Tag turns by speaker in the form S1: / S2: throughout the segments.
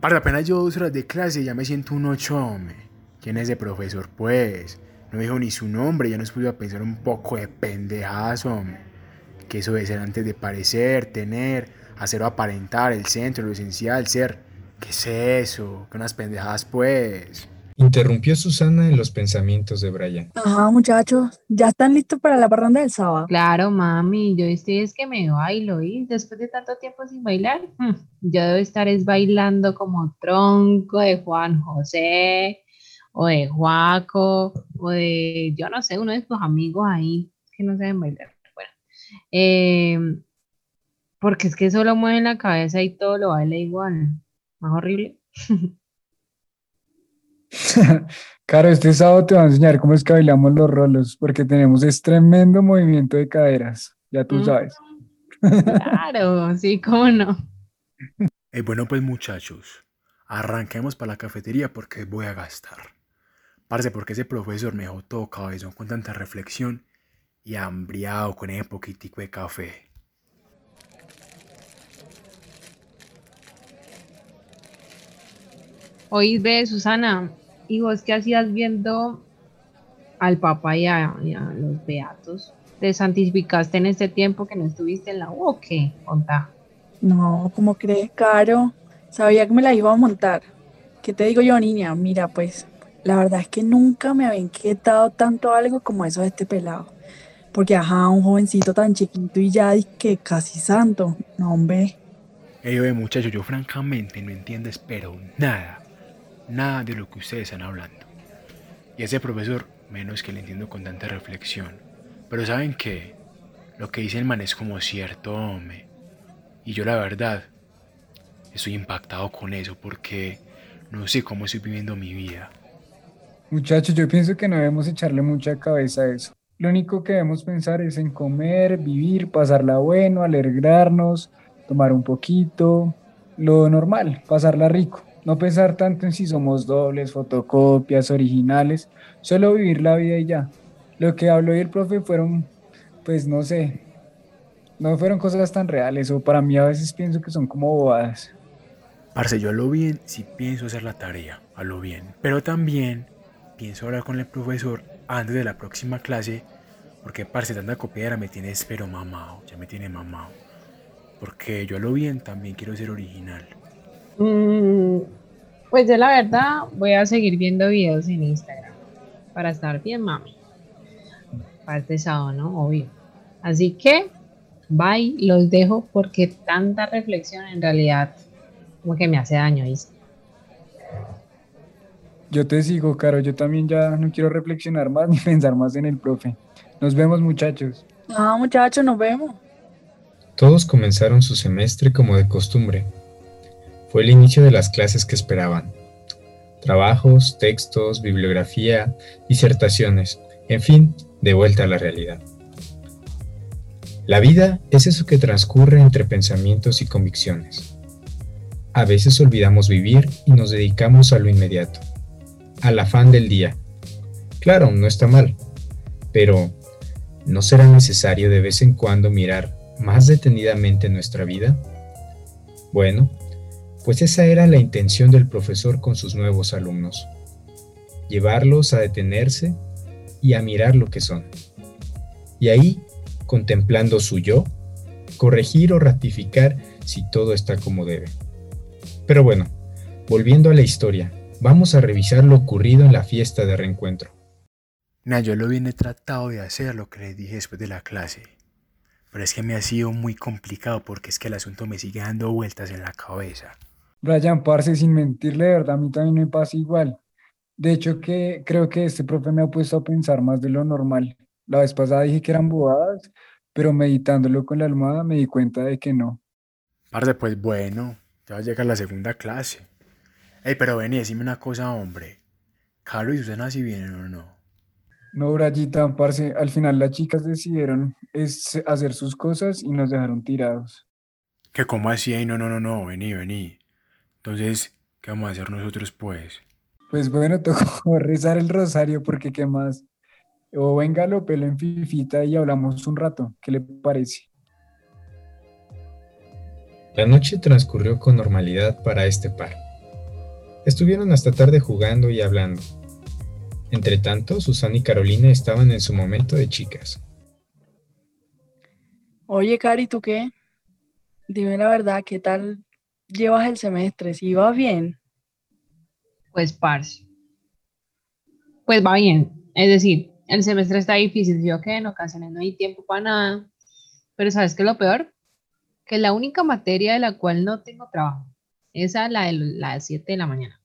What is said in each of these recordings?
S1: Para apenas yo dos horas de clase ya me siento un ocho, hombre. ¿Quién es ese profesor, pues? No dijo ni su nombre, ya nos pudo pensar un poco de pendejadas, hombre. Que eso de ser antes de parecer, tener, hacer o aparentar, el centro, lo esencial, ser. ¿Qué es eso? ¿Qué unas pendejadas, pues?
S2: Interrumpió Susana en los pensamientos de Brian.
S3: Ajá, muchachos, ¿ya están listos para la parranda del sábado?
S4: Claro, mami, yo estoy es que me bailo, ¿y? Después de tanto tiempo sin bailar, hmm, yo debo estar es bailando como tronco de Juan José, o de Juaco, o de, yo no sé, uno de tus amigos ahí que no saben bailar. Bueno, em, porque es que solo mueven la cabeza y todo lo baila igual. Más horrible.
S5: Caro, este sábado te voy a enseñar cómo es que bailamos los rolos, porque tenemos este tremendo movimiento de caderas, ya tú sabes.
S4: Claro, sí, cómo no.
S1: Eh, bueno, pues muchachos, arranquemos para la cafetería porque voy a gastar. Parce, porque ese profesor me dejó todo cabezón con tanta reflexión y hambriado con ese poquitico de café.
S4: Oís, ve, Susana, ¿y vos qué hacías viendo al papá y a, los beatos? ¿Te santificaste en este tiempo que no estuviste en la U o qué? Contá.
S3: No, ¿cómo crees, Caro? Sabía que me la iba a montar. ¿Qué te digo yo, niña? Mira, pues, la verdad es que nunca me había inquietado tanto algo como eso de este pelado. Porque, ajá, un jovencito tan chiquito y ya que casi santo. No, hombre.
S1: Ey, oye, muchacho, yo francamente no entiendo, pero nada nada de lo que ustedes están hablando. Y ese profesor, menos que le entiendo con tanta reflexión. Pero ¿saben qué? Lo que dice el man es como cierto, hombre. Y yo la verdad, estoy impactado con eso porque no sé cómo estoy viviendo mi vida.
S5: Muchachos, yo pienso que no debemos echarle mucha cabeza a eso. Lo único que debemos pensar es en comer, vivir, pasarla bueno, alegrarnos, tomar un poquito, lo normal, pasarla rico. No pensar tanto en si somos dobles, fotocopias, originales, solo vivir la vida y ya. Lo que habló y el profe fueron, pues no sé, no fueron cosas tan reales o para mí a veces pienso que son como bobadas.
S1: Parce, yo a lo bien sí pienso hacer la tarea, a lo bien, pero también pienso hablar con el profesor antes de la próxima clase, porque parce, tanta copiadera me tiene espero mamado, ya me tiene mamado. Porque yo a lo bien también quiero ser original.
S4: Mm, pues yo la verdad voy a seguir viendo videos en Instagram para estar bien mami. Parte sábado, ¿no? Obvio. Así que, bye, los dejo porque tanta reflexión en realidad como que me hace daño, ¿viste?
S5: Yo te sigo, Caro. Yo también ya no quiero reflexionar más ni pensar más en el profe. Nos vemos, muchachos.
S3: Ah, muchachos, nos vemos.
S2: Todos comenzaron su semestre como de costumbre, fue el inicio de las clases que esperaban. Trabajos, textos, bibliografía, disertaciones, en fin, de vuelta a la realidad. La vida es eso que transcurre entre pensamientos y convicciones. A veces olvidamos vivir y nos dedicamos a lo inmediato, al afán del día. Claro, no está mal, pero ¿no será necesario de vez en cuando mirar más detenidamente nuestra vida? Bueno, pues esa era la intención del profesor con sus nuevos alumnos, llevarlos a detenerse y a mirar lo que son. Y ahí, contemplando su yo, corregir o ratificar si todo está como debe. Pero bueno, volviendo a la historia, vamos a revisar lo ocurrido en la fiesta de reencuentro.
S1: Nah, yo lo bien he tratado de hacer lo que les dije después de la clase. Pero es que me ha sido muy complicado porque es que el asunto me sigue dando vueltas en la cabeza.
S5: Brian, parce, sin mentirle, de verdad, a mí también me pasa igual. De hecho, que creo que este profe me ha puesto a pensar más de lo normal. La vez pasada dije que eran bobadas, pero meditándolo con la almohada me di cuenta de que no.
S1: Parce, pues bueno, ya va a llegar la segunda clase. Ey, pero ven y decime una cosa, hombre. ¿Carlos y Susana si vienen o no?
S5: No, Brayita, parce, al final las chicas decidieron es hacer sus cosas y nos dejaron tirados.
S1: ¿Qué cómo así? Ey, no, no, no, no, vení, vení. Entonces, ¿qué vamos a hacer nosotros pues?
S5: Pues bueno, tocó rezar el rosario porque qué más. O venga, lo pelo en fifita y hablamos un rato. ¿Qué le parece?
S2: La noche transcurrió con normalidad para este par. Estuvieron hasta tarde jugando y hablando. Entre tanto, Susana y Carolina estaban en su momento de chicas.
S3: Oye, Cari, ¿tú qué? Dime la verdad, ¿qué tal llevas el semestre? ¿Si vas bien?
S4: Pues, parce. Pues va bien. Es decir, el semestre está difícil. Yo que en ocasiones no hay tiempo para nada. Pero ¿sabes qué es lo peor? Que la única materia de la cual no tengo trabajo, esa la de las 7 de la mañana,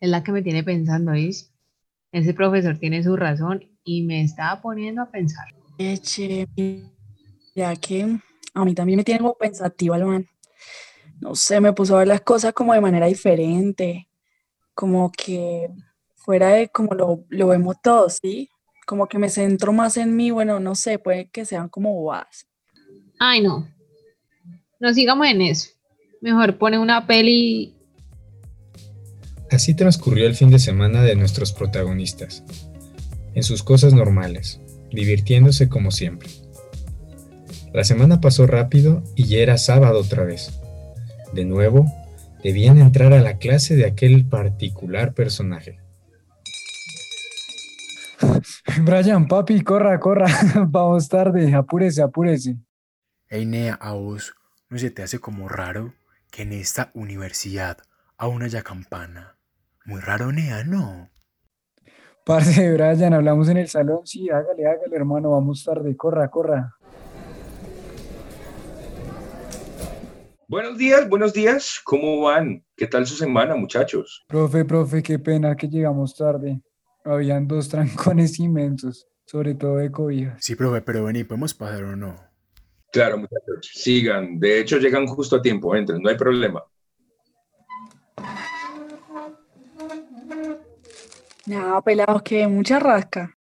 S4: es la que me tiene pensando, ¿veis? Ese profesor tiene su razón y me estaba poniendo a pensar.
S3: Eche, ya que a mí también me tiene como pensativa el man. No sé, me puso a ver las cosas como de manera diferente, como que fuera de como lo, lo vemos todos, ¿sí? Como que me centro más en mí, bueno, no sé, puede que sean como bobadas.
S4: Ay, no. No sigamos en eso. Mejor pone una peli.
S2: Así transcurrió el fin de semana de nuestros protagonistas, en sus cosas normales, divirtiéndose como siempre. La semana pasó rápido y ya era sábado otra vez. De nuevo, debían entrar a la clase de aquel particular personaje.
S5: Brian, papi, corra, corra. Vamos tarde, apúrese, apúrese.
S1: Ey, Nea, a vos, ¿no se te hace como raro que en esta universidad aún haya campana? Muy raro, Nea, ¿no?
S5: Parce, Brian, hablamos en el salón. Sí, hágale, hágale, hermano. Vamos tarde, corra, corra.
S6: Buenos días, buenos días. ¿Cómo van? ¿Qué tal su semana, muchachos?
S5: Profe, profe, qué pena que llegamos tarde. Habían dos trancones inmensos, sobre todo de cobijas.
S1: Sí, profe, pero vení, ¿podemos pasar o no?
S6: Claro, muchachos, sigan. De hecho, llegan justo a tiempo. Entren, no hay problema.
S3: Nada, pelados, que mucha rasca.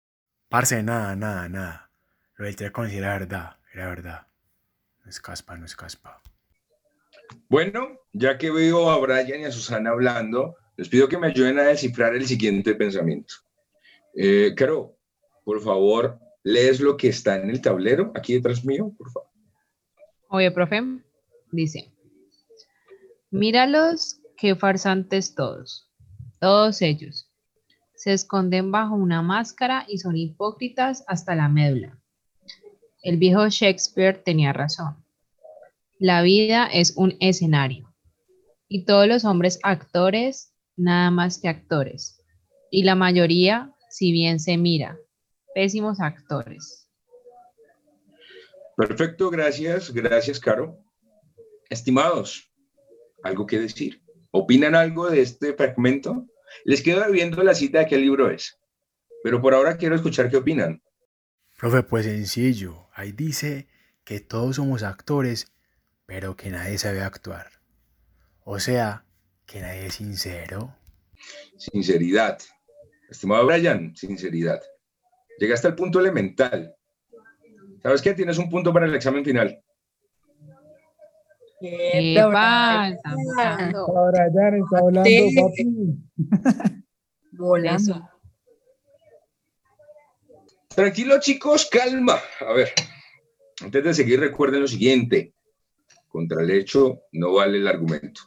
S1: Parce, nada, nada, nada. Lo del trecón sí era verdad, era verdad. No es caspa, no es caspa.
S6: Bueno, ya que veo a Brian y a Susana hablando, les pido que me ayuden a descifrar el siguiente pensamiento. Eh, Caro, por favor, lees lo que está en el tablero aquí detrás mío, por favor.
S4: Oye, profe, dice, míralos, qué farsantes todos, todos ellos. Se esconden bajo una máscara y son hipócritas hasta la médula. El viejo Shakespeare tenía razón. La vida es un escenario y todos los hombres actores, nada más que actores. Y la mayoría, si bien se mira, pésimos actores.
S6: Perfecto, gracias, gracias, Caro. Estimados, ¿algo que decir? ¿Opinan algo de este fragmento? Les quedo viendo la cita de qué libro es, pero por ahora quiero escuchar qué opinan.
S1: Profe, pues sencillo. Ahí dice que todos somos actores, pero que nadie sabe actuar. O sea, que nadie es sincero.
S6: Sinceridad. Estimado Brian, sinceridad. Llegaste al punto elemental. ¿Sabes qué? Tienes un punto para el examen final.
S5: Ahora ya está hablando,
S3: Sí.
S5: papi.
S3: Volando.
S6: Tranquilo, chicos, calma. A ver, antes de seguir, recuerden lo siguiente. Contra el hecho no vale el argumento.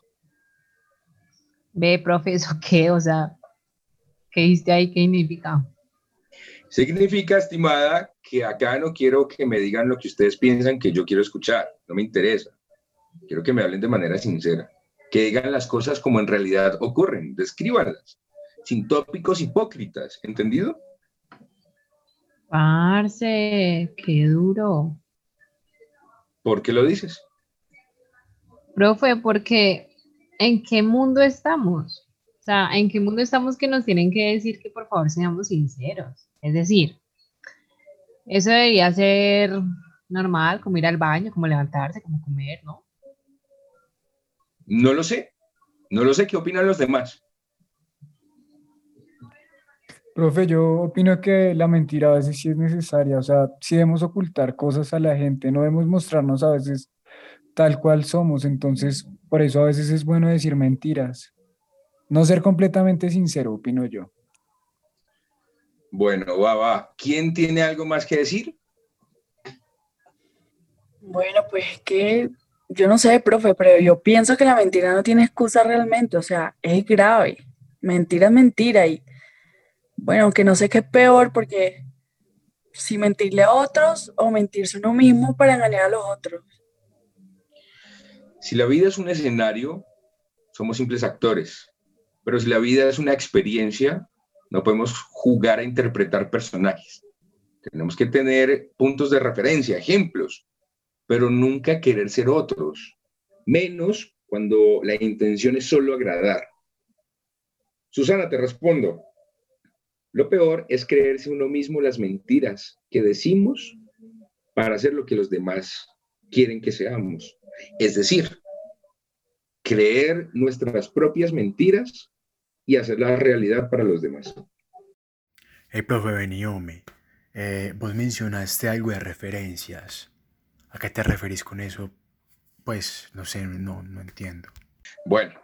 S4: Ve, profe, ¿eso qué? O sea, ¿qué diste ahí? ¿Qué significa?
S6: Significa, estimada, que acá no quiero que me digan lo que ustedes piensan que yo quiero escuchar. No me interesa. Quiero que me hablen de manera sincera. Que digan las cosas como en realidad ocurren. Descríbanlas. Sin tópicos hipócritas. ¿Entendido?
S4: Parce, qué duro.
S6: ¿Por qué lo dices?
S4: Profe, porque ¿en qué mundo estamos? O sea, ¿en qué mundo estamos que nos tienen que decir que por favor seamos sinceros? Es decir, eso debería ser normal, como ir al baño, como levantarse, como comer, ¿no?
S6: No lo sé. No lo sé. ¿Qué opinan los demás?
S5: Profe, yo opino que la mentira a veces sí es necesaria, o sea, sí debemos ocultar cosas a la gente, no debemos mostrarnos a veces tal cual somos, entonces por eso a veces es bueno decir mentiras, no ser completamente sincero, opino yo.
S6: Bueno, va, va. ¿Quién tiene algo más que decir?
S3: Bueno, pues que yo no sé, profe, pero yo pienso que la mentira no tiene excusa realmente, o sea, es grave. Mentira es mentira y bueno, aunque no sé qué es peor porque si mentirle a otros o mentirse uno mismo para engañar a los otros.
S6: Si la vida es un escenario, somos simples actores, pero si la vida es una experiencia, no podemos jugar a interpretar personajes. Tenemos que tener puntos de referencia, ejemplos, pero nunca querer ser otros, menos cuando la intención es solo agradar. Susana, te respondo. Lo peor es creerse uno mismo las mentiras que decimos para hacer lo que los demás quieren que seamos. Es decir, creer nuestras propias mentiras y hacerlas realidad para los demás.
S1: Hey, profe Beniome, eh, vos mencionaste algo de referencias. ¿A qué te referís con eso? Pues no sé, no, no entiendo.
S6: Bueno,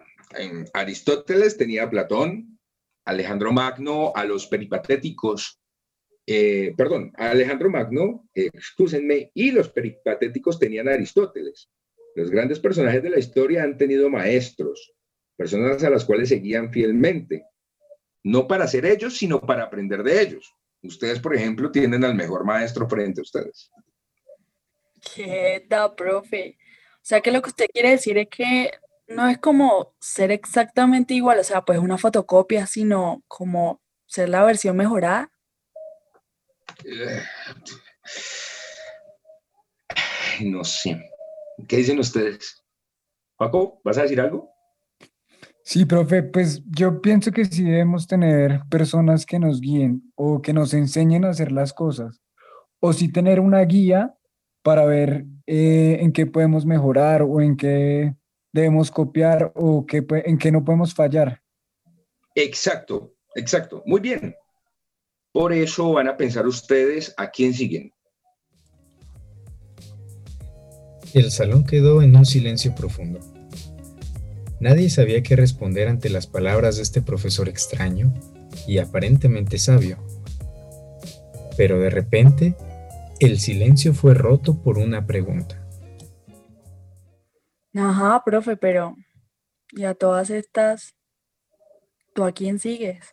S6: Aristóteles tenía a Platón, Alejandro Magno a los peripatéticos, eh, perdón, Alejandro Magno, eh, y los peripatéticos tenían a Aristóteles. Los grandes personajes de la historia han tenido maestros, personas a las cuales seguían fielmente, no para ser ellos, sino para aprender de ellos. Ustedes, por ejemplo, tienen al mejor maestro frente a ustedes.
S3: ¿Qué tal, profe? O sea, que lo que usted quiere decir es que no es como ser exactamente igual, o sea, pues una fotocopia, sino como ser la versión mejorada.
S6: No sé. ¿Qué dicen ustedes? Paco, ¿vas a decir algo?
S5: Sí, profe, pues yo pienso que sí debemos tener personas que nos guíen o que nos enseñen a hacer las cosas, o sí tener una guía para ver eh, en qué podemos mejorar o en qué debemos copiar o qué, en qué no podemos fallar.
S6: Exacto, exacto. Muy bien. Por eso van a pensar ustedes a quién siguen.
S2: El salón quedó en un silencio profundo. Nadie sabía qué responder ante las palabras de este profesor extraño y aparentemente sabio. Pero de repente el silencio fue roto por una pregunta.
S3: Ajá, profe, pero ¿y a todas estas, tú a quién sigues?